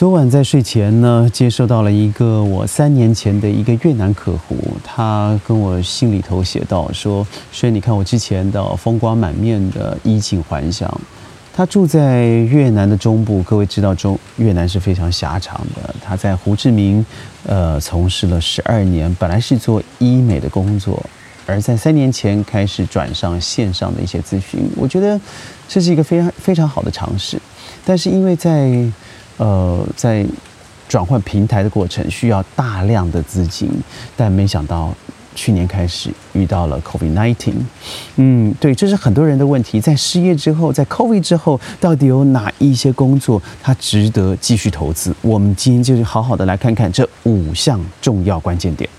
昨晚在睡前呢，接收到了一个我三年前的一个越南客户，他跟我信里头写到说：“所以你看我之前的风光满面的衣锦还乡。”他住在越南的中部，各位知道中越南是非常狭长的。他在胡志明，呃，从事了十二年，本来是做医美的工作，而在三年前开始转上线上的一些咨询。我觉得这是一个非常非常好的尝试，但是因为在呃，在转换平台的过程需要大量的资金，但没想到去年开始遇到了 COVID nineteen。嗯，对，这是很多人的问题。在失业之后，在 COVID 之后，到底有哪一些工作它值得继续投资？我们今天就是好好的来看看这五项重要关键点。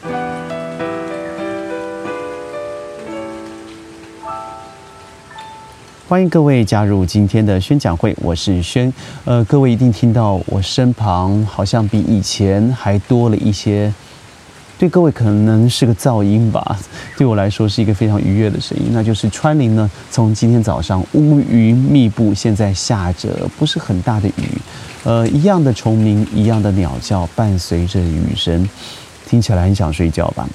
欢迎各位加入今天的宣讲会，我是轩。呃，各位一定听到我身旁好像比以前还多了一些，对各位可能是个噪音吧，对我来说是一个非常愉悦的声音，那就是川林呢，从今天早上乌云密布，现在下着不是很大的雨，呃，一样的虫鸣，一样的鸟叫，伴随着雨声，听起来很想睡觉吧。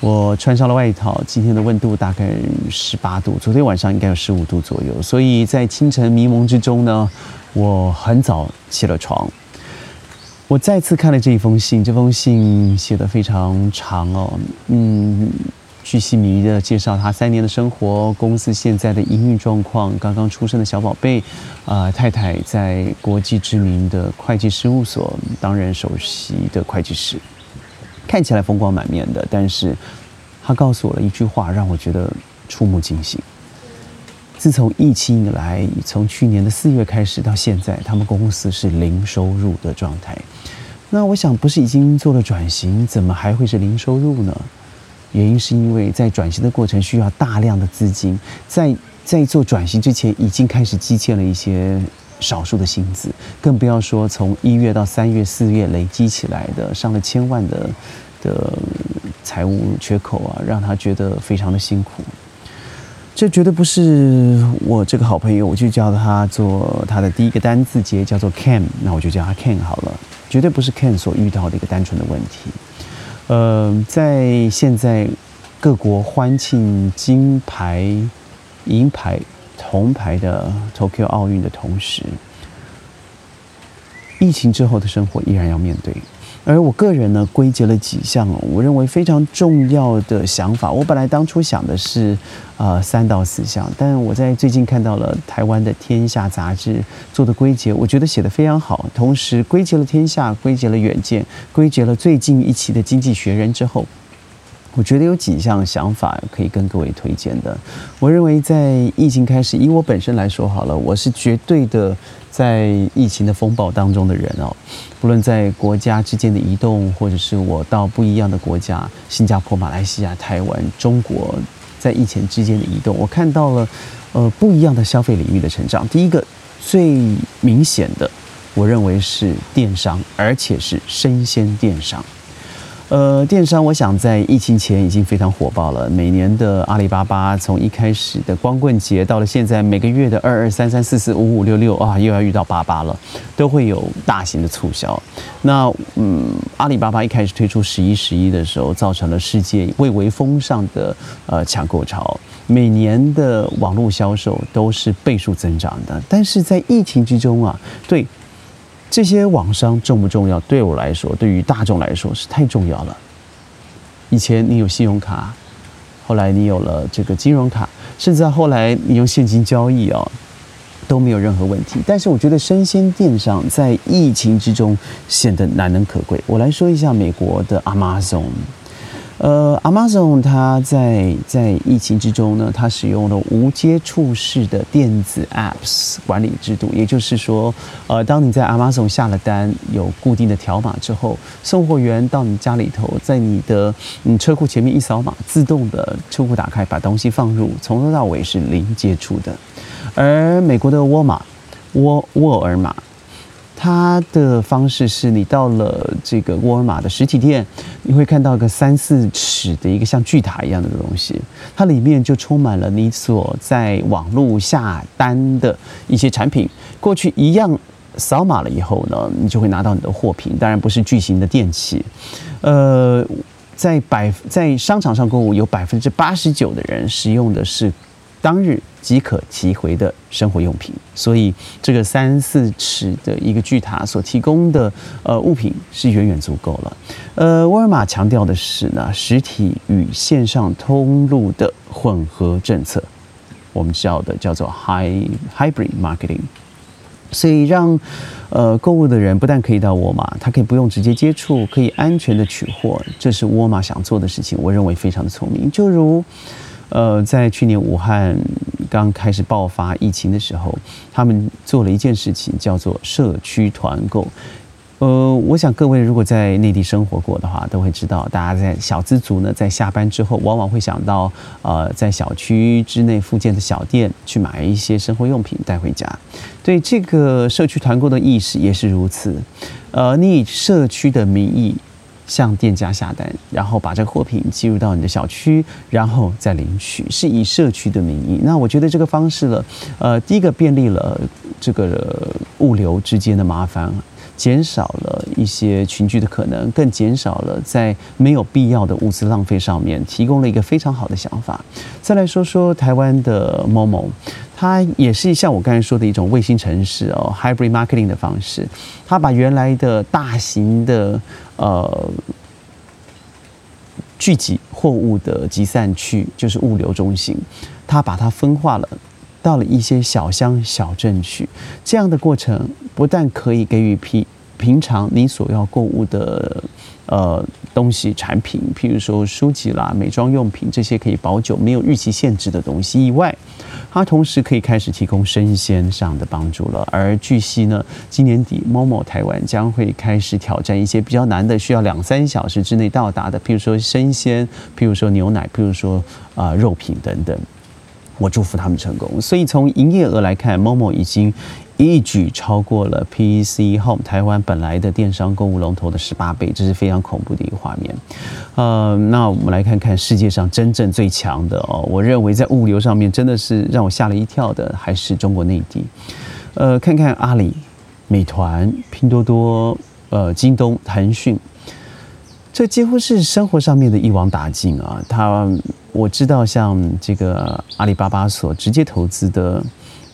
我穿上了外套，今天的温度大概十八度，昨天晚上应该有十五度左右。所以在清晨迷蒙之中呢，我很早起了床。我再次看了这一封信，这封信写的非常长哦，嗯，巨细靡的介绍他三年的生活，公司现在的营运状况，刚刚出生的小宝贝，啊，太太在国际知名的会计事务所担任首席的会计师。看起来风光满面的，但是他告诉我了一句话，让我觉得触目惊心。自从疫情以来，从去年的四月开始到现在，他们公司是零收入的状态。那我想，不是已经做了转型，怎么还会是零收入呢？原因是因为在转型的过程需要大量的资金，在在做转型之前，已经开始积欠了一些。少数的薪资，更不要说从一月到三月、四月累积起来的上了千万的的财务缺口啊，让他觉得非常的辛苦。这绝对不是我这个好朋友，我就叫他做他的第一个单字节，叫做 Ken，那我就叫他 Ken 好了。绝对不是 Ken 所遇到的一个单纯的问题。呃，在现在各国欢庆金牌、银牌。铜牌的 Tokyo 奥运的同时，疫情之后的生活依然要面对。而我个人呢，归结了几项我认为非常重要的想法。我本来当初想的是，呃，三到四项，但我在最近看到了台湾的《天下》杂志做的归结，我觉得写的非常好。同时归结了《天下》，归结了《远见》，归结了最近一期的《经济学人》之后。我觉得有几项想法可以跟各位推荐的。我认为在疫情开始，以我本身来说好了，我是绝对的在疫情的风暴当中的人哦。不论在国家之间的移动，或者是我到不一样的国家，新加坡、马来西亚、台湾、中国，在疫情之间的移动，我看到了呃不一样的消费领域的成长。第一个最明显的，我认为是电商，而且是生鲜电商。呃，电商我想在疫情前已经非常火爆了。每年的阿里巴巴，从一开始的光棍节，到了现在每个月的二二三三四四五五六六啊，又要遇到八八了，都会有大型的促销。那嗯，阿里巴巴一开始推出十一十一的时候，造成了世界蔚为风尚的呃抢购潮，每年的网络销售都是倍数增长的。但是在疫情之中啊，对。这些网商重不重要？对我来说，对于大众来说是太重要了。以前你有信用卡，后来你有了这个金融卡，甚至后来你用现金交易哦，都没有任何问题。但是我觉得生鲜电商在疫情之中显得难能可贵。我来说一下美国的 Amazon。呃，Amazon 它在在疫情之中呢，它使用了无接触式的电子 Apps 管理制度，也就是说，呃，当你在 Amazon 下了单，有固定的条码之后，送货员到你家里头，在你的嗯车库前面一扫码，自动的车库打开，把东西放入，从头到尾是零接触的。而美国的沃尔玛，沃沃尔玛。它的方式是你到了这个沃尔玛的实体店，你会看到一个三四尺的一个像巨塔一样的东西，它里面就充满了你所在网络下单的一些产品。过去一样扫码了以后呢，你就会拿到你的货品，当然不是巨型的电器。呃，在百在商场上购物，有百分之八十九的人使用的是当日即可提回的生活用品，所以这个三四尺的一个巨塔所提供的呃物品是远远足够了。呃，沃尔玛强调的是呢，实体与线上通路的混合政策，我们叫的叫做 high hybrid marketing。所以让，呃，购物的人不但可以到沃尔玛，他可以不用直接接触，可以安全的取货，这是沃尔玛想做的事情。我认为非常的聪明。就如，呃，在去年武汉刚开始爆发疫情的时候，他们做了一件事情，叫做社区团购。呃，我想各位如果在内地生活过的话，都会知道，大家在小资族呢，在下班之后，往往会想到，呃，在小区之内附近的小店去买一些生活用品带回家。对这个社区团购的意识也是如此。呃，你以社区的名义向店家下单，然后把这个货品寄入到你的小区，然后再领取，是以社区的名义。那我觉得这个方式了，呃，第一个便利了这个物流之间的麻烦。减少了一些群聚的可能，更减少了在没有必要的物资浪费上面，提供了一个非常好的想法。再来说说台湾的 Momo，它也是像我刚才说的一种卫星城市哦，hybrid marketing 的方式，它把原来的大型的呃聚集货物的集散区，就是物流中心，它把它分化了。到了一些小乡小镇去，这样的过程不但可以给予平平常你所要购物的呃东西产品，譬如说书籍啦、美妆用品这些可以保久、没有日期限制的东西以外，它同时可以开始提供生鲜上的帮助了。而据悉呢，今年底某某台湾将会开始挑战一些比较难的，需要两三小时之内到达的，譬如说生鲜，譬如说牛奶，譬如说啊肉品等等。我祝福他们成功。所以从营业额来看，Momo 已经一举超过了 PC Home 台湾本来的电商购物龙头的十八倍，这是非常恐怖的一个画面。呃，那我们来看看世界上真正最强的哦，我认为在物流上面真的是让我吓了一跳的，还是中国内地。呃，看看阿里、美团、拼多多、呃，京东、腾讯，这几乎是生活上面的一网打尽啊，它。我知道，像这个阿里巴巴所直接投资的，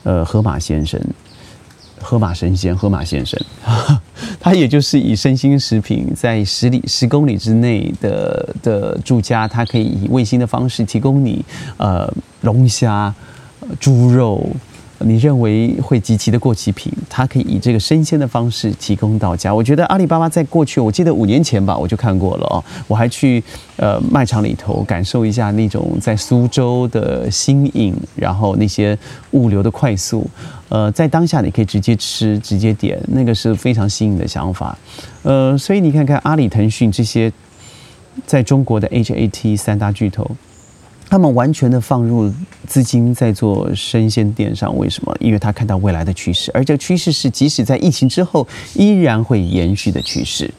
呃，河马先生，河马神仙，河马先生，他也就是以身心食品在十里十公里之内的的住家，他可以以卫星的方式提供你，呃，龙虾、猪肉。你认为会极其的过期品，它可以以这个生鲜的方式提供到家。我觉得阿里巴巴在过去，我记得五年前吧，我就看过了哦。我还去呃卖场里头感受一下那种在苏州的新颖，然后那些物流的快速，呃，在当下你可以直接吃、直接点，那个是非常新颖的想法。呃，所以你看看阿里、腾讯这些在中国的 HAT 三大巨头。他们完全的放入资金在做生鲜电商，为什么？因为他看到未来的趋势，而这个趋势是即使在疫情之后依然会延续的趋势。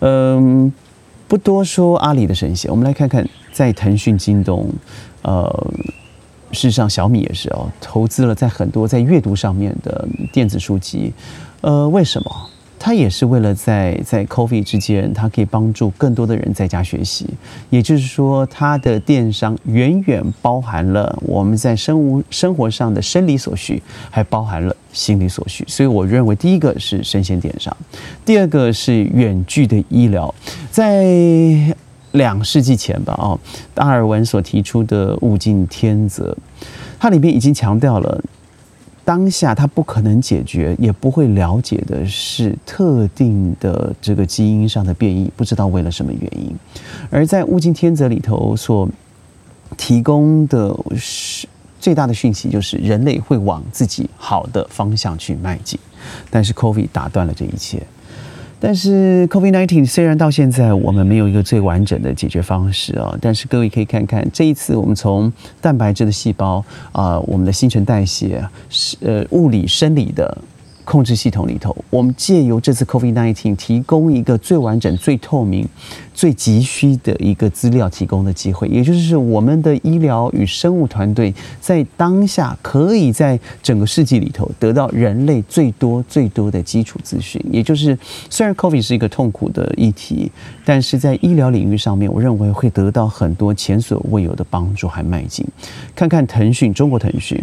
嗯，不多说阿里的生鲜，我们来看看在腾讯、京东，呃，事实上小米也是哦，投资了在很多在阅读上面的电子书籍，呃，为什么？它也是为了在在 COVID 之间，它可以帮助更多的人在家学习。也就是说，它的电商远远包含了我们在生物生活上的生理所需，还包含了心理所需。所以，我认为第一个是生鲜电商，第二个是远距的医疗。在两世纪前吧，哦，达尔文所提出的物竞天择，它里面已经强调了。当下他不可能解决，也不会了解的是特定的这个基因上的变异，不知道为了什么原因。而在物竞天择里头所提供的是最大的讯息，就是人类会往自己好的方向去迈进。但是 COVID 打断了这一切。但是 COVID-19 虽然到现在我们没有一个最完整的解决方式啊，但是各位可以看看这一次我们从蛋白质的细胞啊，我们的新陈代谢是呃物理生理的控制系统里头，我们借由这次 COVID-19 提供一个最完整、最透明。最急需的一个资料提供的机会，也就是我们的医疗与生物团队在当下可以在整个世纪里头得到人类最多最多的基础资讯。也就是虽然 COVID 是一个痛苦的议题，但是在医疗领域上面，我认为会得到很多前所未有的帮助和迈进。看看腾讯，中国腾讯，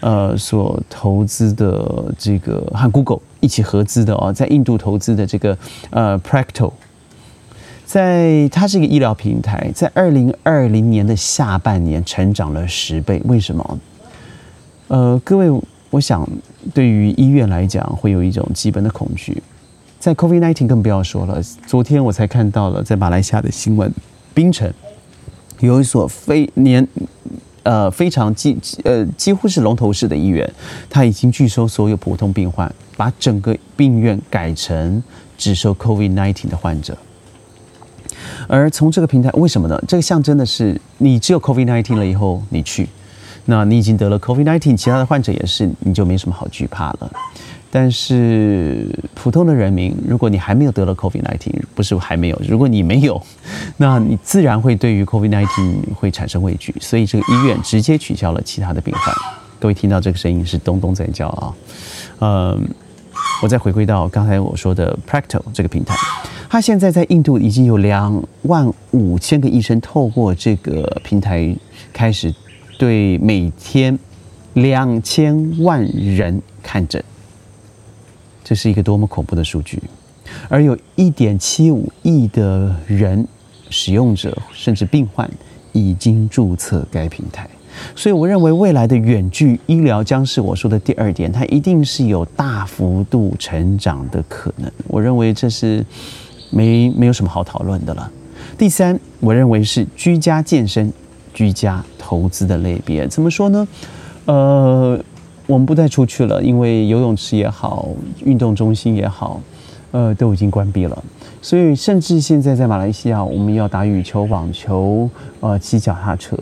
呃，所投资的这个和 Google 一起合资的哦，在印度投资的这个呃 Practo。在它是一个医疗平台，在二零二零年的下半年成长了十倍。为什么？呃，各位，我想对于医院来讲，会有一种基本的恐惧。在 COVID-19 更不要说了。昨天我才看到了在马来西亚的新闻，槟城有一所非年呃非常几呃几乎是龙头式的医院，他已经拒收所有普通病患，把整个病院改成只收 COVID-19 的患者。而从这个平台，为什么呢？这个象征的是，你只有 COVID-19 了以后，你去，那你已经得了 COVID-19，其他的患者也是，你就没什么好惧怕了。但是普通的人民，如果你还没有得了 COVID-19，不是还没有，如果你没有，那你自然会对于 COVID-19 会产生畏惧，所以这个医院直接取消了其他的病患。各位听到这个声音是咚咚在叫啊，嗯。我再回归到刚才我说的 Practo 这个平台，它现在在印度已经有两万五千个医生透过这个平台开始对每天两千万人看诊，这是一个多么恐怖的数据！而有一点七五亿的人使用者甚至病患已经注册该平台。所以，我认为未来的远距医疗将是我说的第二点，它一定是有大幅度成长的可能。我认为这是没没有什么好讨论的了。第三，我认为是居家健身、居家投资的类别。怎么说呢？呃，我们不再出去了，因为游泳池也好，运动中心也好，呃，都已经关闭了。所以，甚至现在在马来西亚，我们要打羽球、网球，呃，骑脚踏车。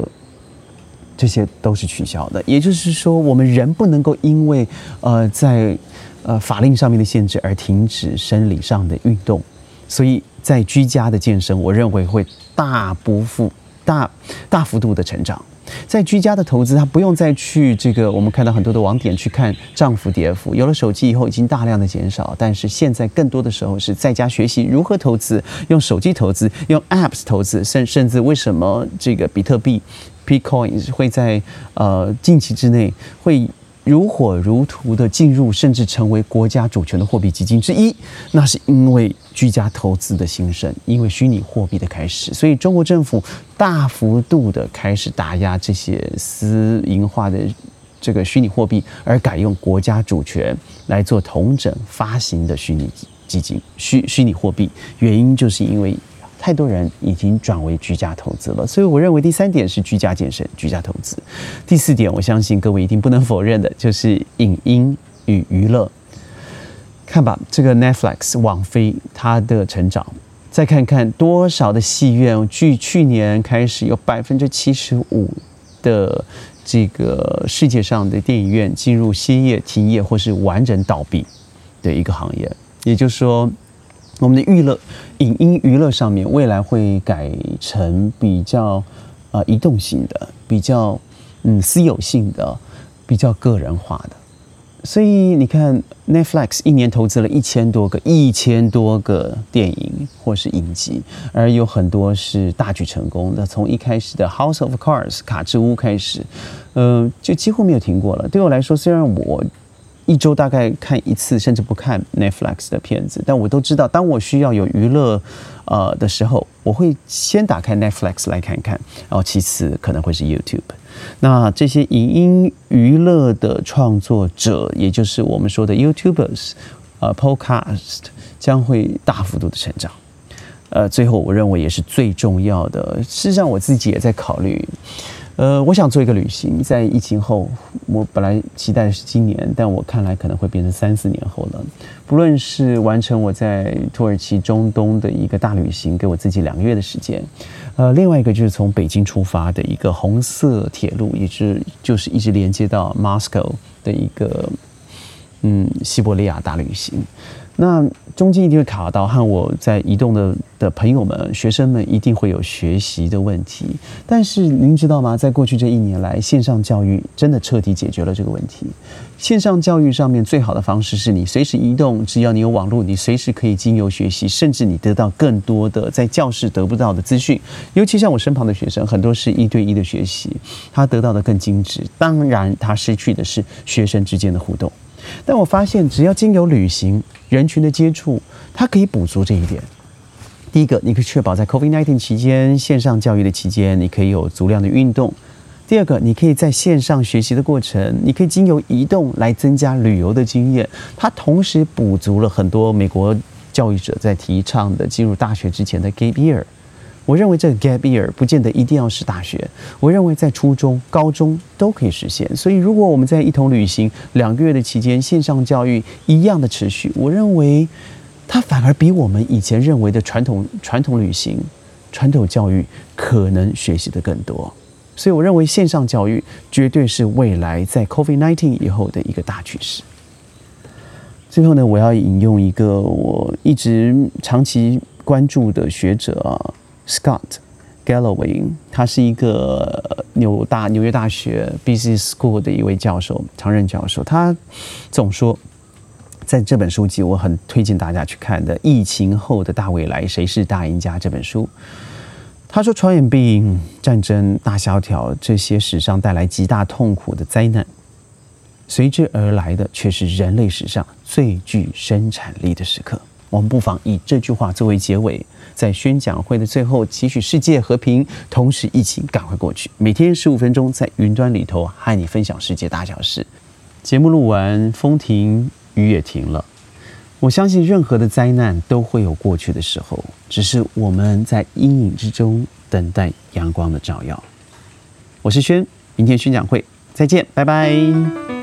这些都是取消的，也就是说，我们人不能够因为呃在呃法令上面的限制而停止生理上的运动，所以在居家的健身，我认为会大不幅大大幅度的成长。在居家的投资，他不用再去这个我们看到很多的网点去看涨幅跌幅，有了手机以后已经大量的减少，但是现在更多的时候是在家学习如何投资，用手机投资，用 apps 投资，甚甚至为什么这个比特币？Bitcoin 会在呃近期之内会如火如荼的进入，甚至成为国家主权的货币基金之一。那是因为居家投资的兴盛，因为虚拟货币的开始，所以中国政府大幅度的开始打压这些私营化的这个虚拟货币，而改用国家主权来做同整发行的虚拟基金、虚虚拟货币。原因就是因为。太多人已经转为居家投资了，所以我认为第三点是居家健身、居家投资。第四点，我相信各位一定不能否认的，就是影音与娱乐。看吧，这个 Netflix 网飞它的成长，再看看多少的戏院，据去年开始有百分之七十五的这个世界上的电影院进入歇业、停业或是完整倒闭的一个行业，也就是说。我们的娱乐、影音娱乐上面，未来会改成比较呃移动性的、比较嗯私有性的、比较个人化的。所以你看，Netflix 一年投资了一千多个、一千多个电影或是影集，而有很多是大举成功的。从一开始的《House of Cards》卡之屋开始，嗯，就几乎没有停过了。对我来说，虽然我。一周大概看一次，甚至不看 Netflix 的片子，但我都知道，当我需要有娱乐，呃的时候，我会先打开 Netflix 来看看，然后其次可能会是 YouTube。那这些影音娱乐的创作者，也就是我们说的 YouTubers，呃，Podcast 将会大幅度的成长。呃，最后我认为也是最重要的，事实上我自己也在考虑。呃，我想做一个旅行，在疫情后，我本来期待的是今年，但我看来可能会变成三四年后了。不论是完成我在土耳其中东的一个大旅行，给我自己两个月的时间，呃，另外一个就是从北京出发的一个红色铁路，也是就是一直连接到 Moscow 的一个嗯西伯利亚大旅行。那中间一定会卡到和我在移动的的朋友们、学生们一定会有学习的问题。但是您知道吗？在过去这一年来，线上教育真的彻底解决了这个问题。线上教育上面最好的方式是你随时移动，只要你有网络，你随时可以经由学习，甚至你得到更多的在教室得不到的资讯。尤其像我身旁的学生，很多是一对一的学习，他得到的更精致。当然，他失去的是学生之间的互动。但我发现，只要经由旅行、人群的接触，它可以补足这一点。第一个，你可以确保在 COVID-19 期间线上教育的期间，你可以有足量的运动；第二个，你可以在线上学习的过程，你可以经由移动来增加旅游的经验。它同时补足了很多美国教育者在提倡的进入大学之前的 gap year。我认为这个 gap year 不见得一定要是大学，我认为在初中、高中都可以实现。所以，如果我们在一同旅行两个月的期间，线上教育一样的持续，我认为它反而比我们以前认为的传统传统旅行、传统教育可能学习的更多。所以，我认为线上教育绝对是未来在 COVID-19 以后的一个大趋势。最后呢，我要引用一个我一直长期关注的学者啊。Scott Galloway，他是一个纽大纽约大学 busy School 的一位教授，常任教授。他总说，在这本书籍，我很推荐大家去看的《疫情后的大未来：谁是大赢家》这本书。他说，传染病、战争、大萧条这些史上带来极大痛苦的灾难，随之而来的却是人类史上最具生产力的时刻。我们不妨以这句话作为结尾，在宣讲会的最后，祈许世界和平，同时疫情赶快过去。每天十五分钟，在云端里头和你分享世界大小事。节目录完，风停，雨也停了。我相信任何的灾难都会有过去的时候，只是我们在阴影之中等待阳光的照耀。我是轩，明天宣讲会再见，拜拜。